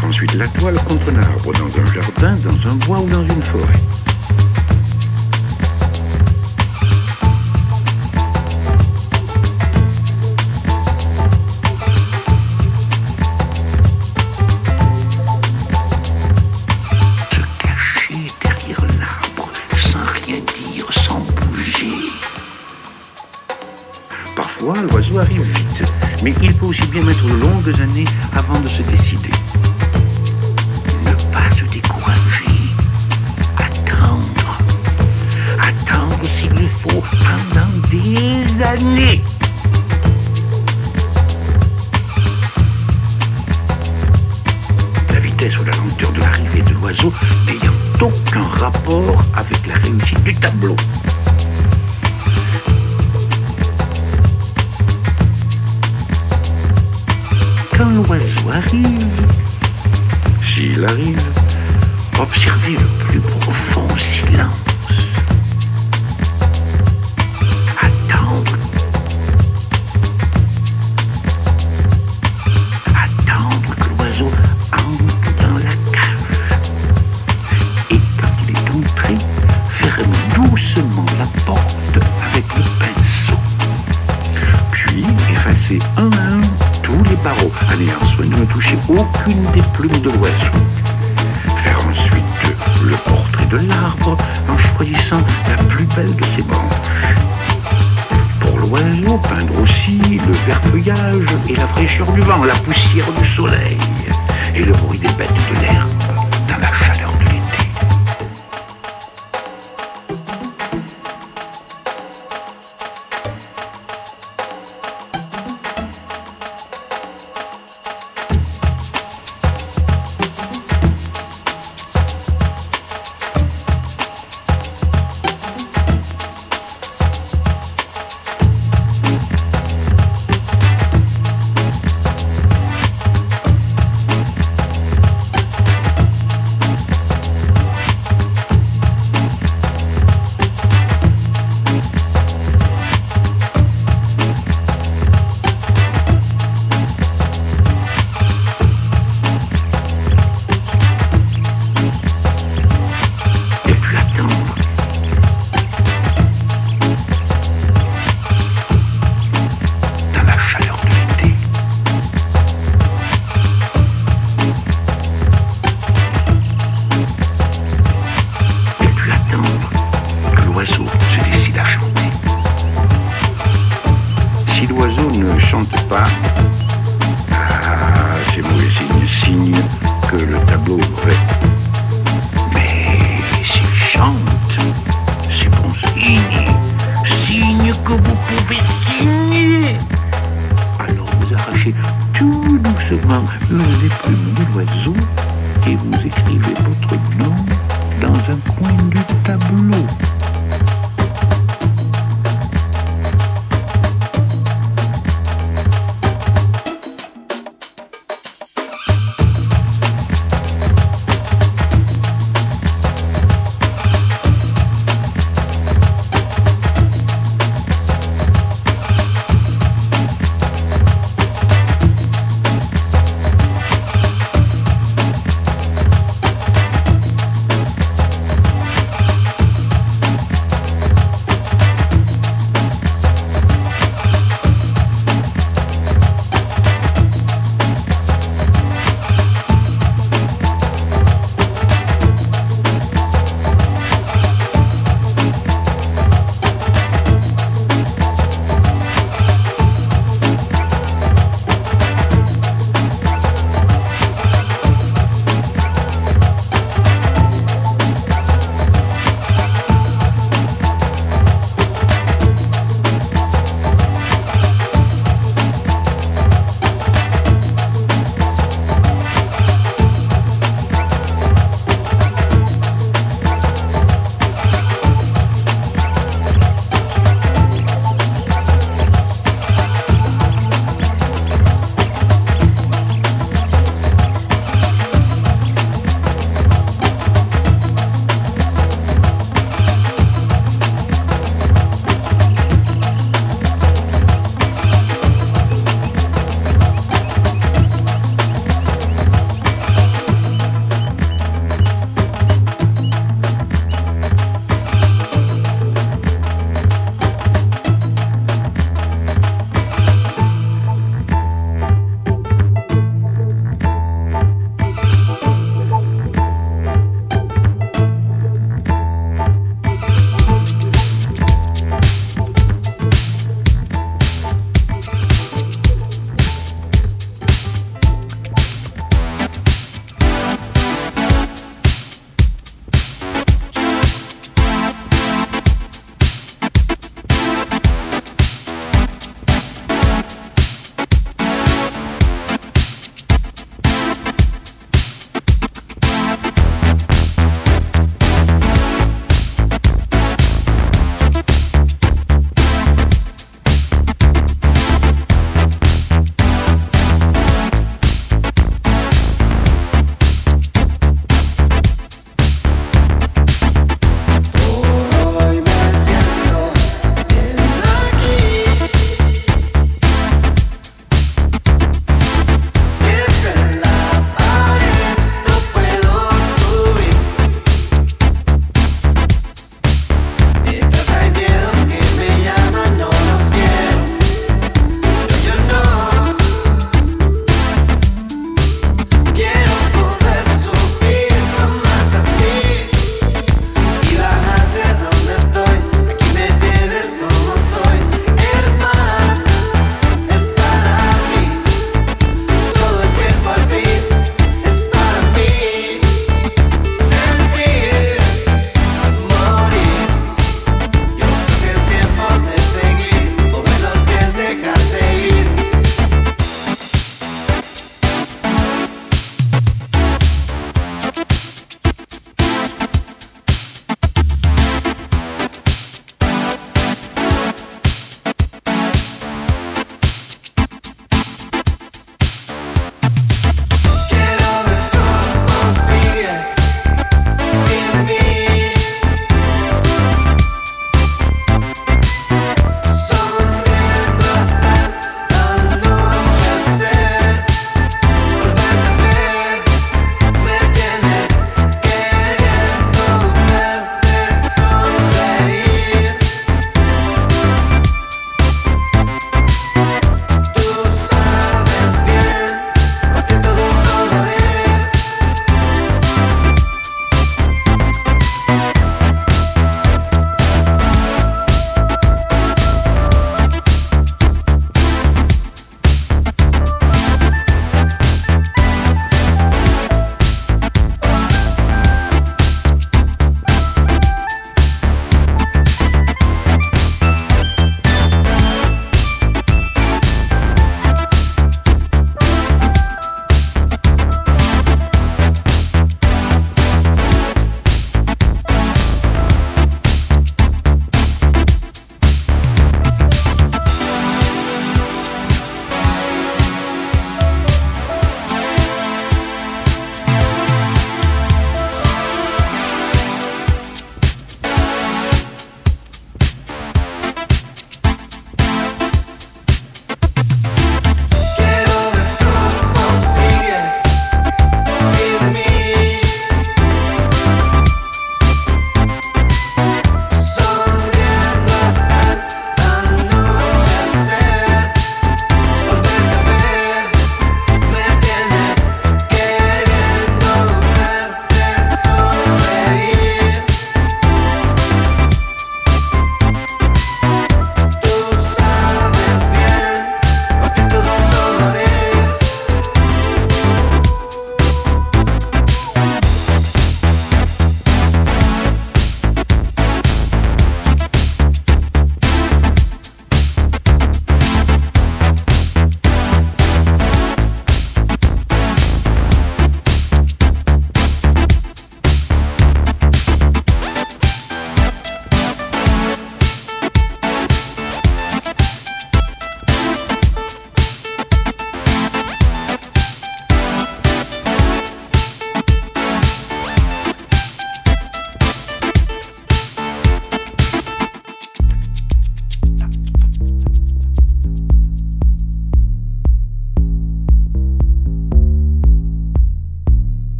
ensuite la toile contre un arbre, dans un jardin, dans un bois ou dans une forêt. Parfois, l'oiseau arrive vite, mais il peut aussi bien mettre de longues années avant de se décider.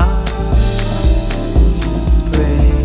I spray.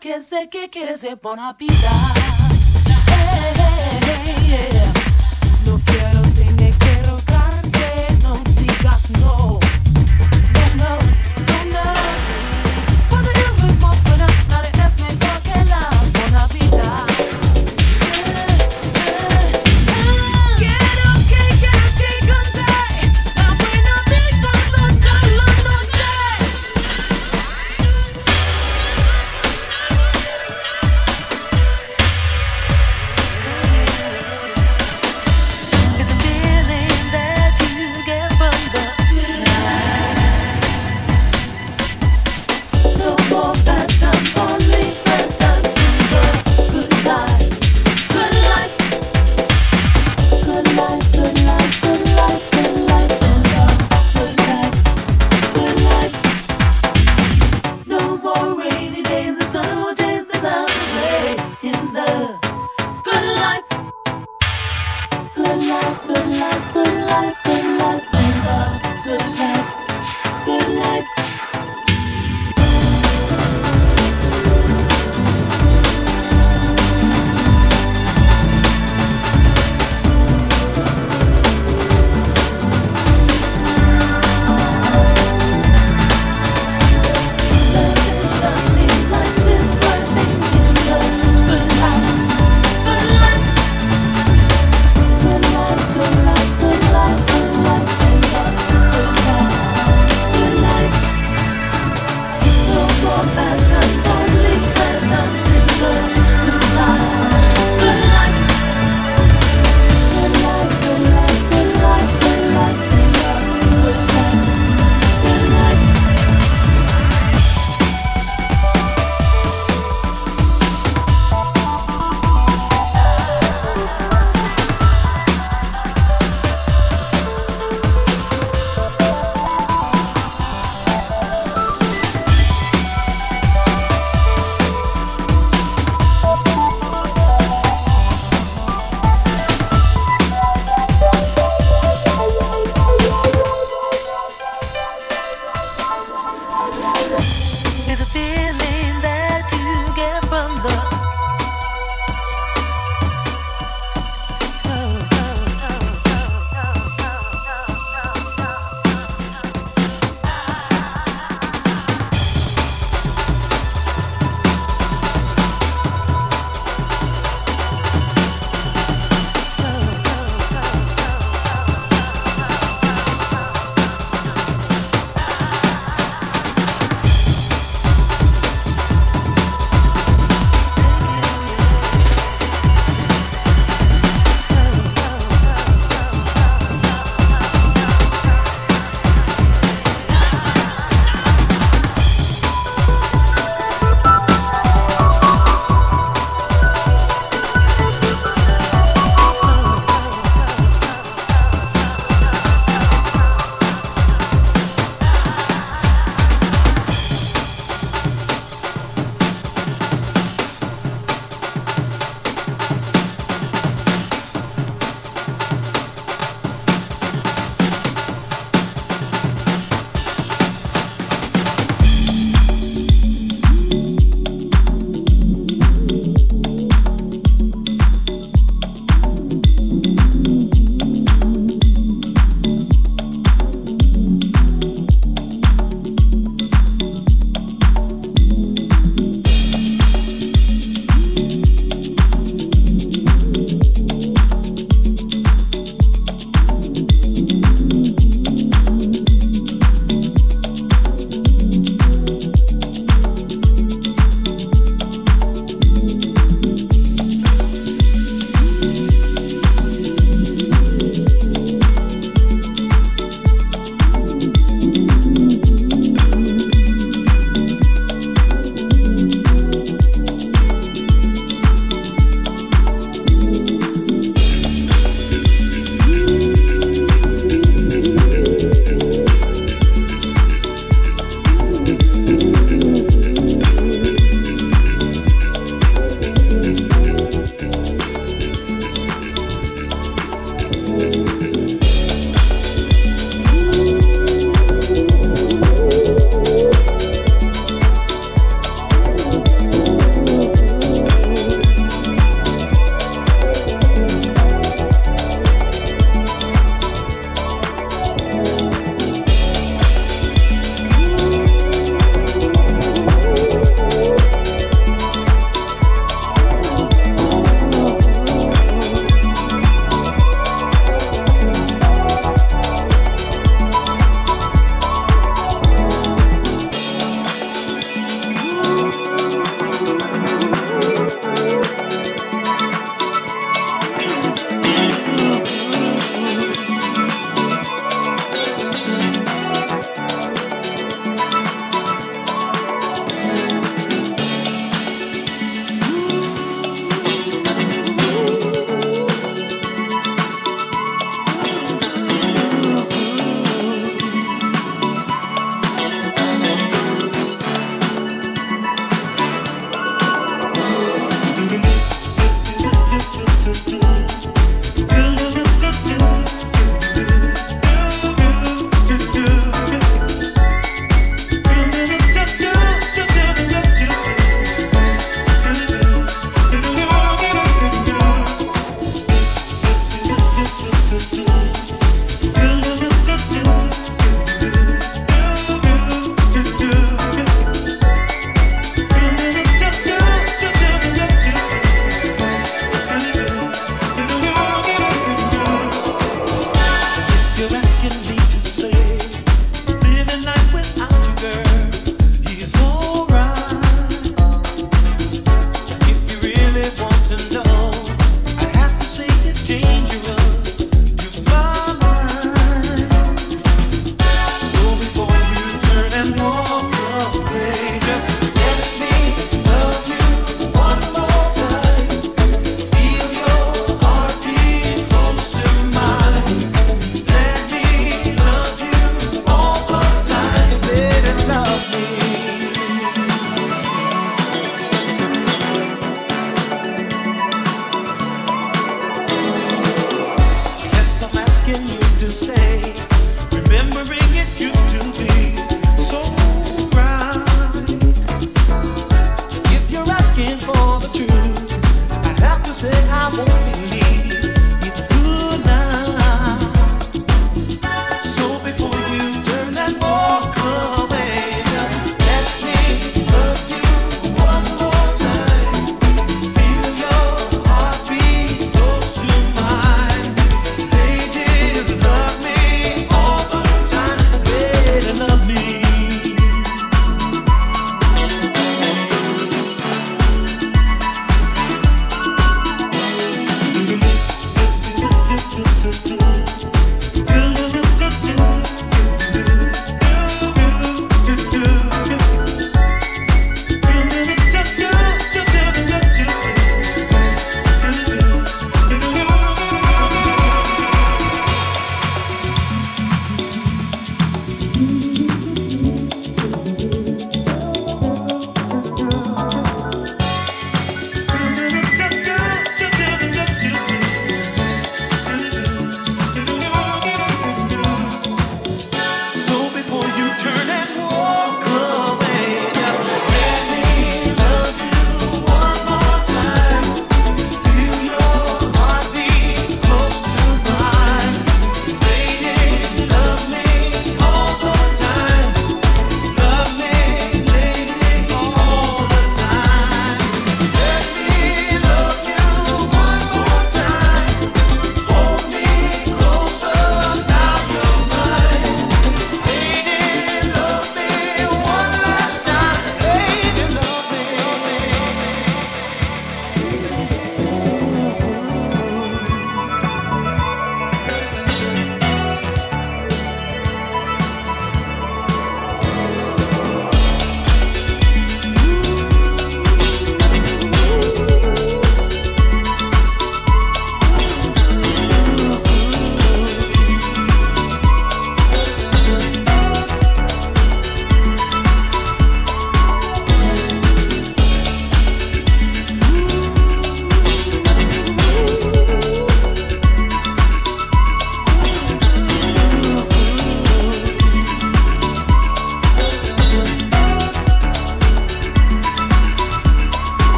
que sé que quieres se pone a pitar.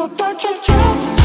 No touch a job.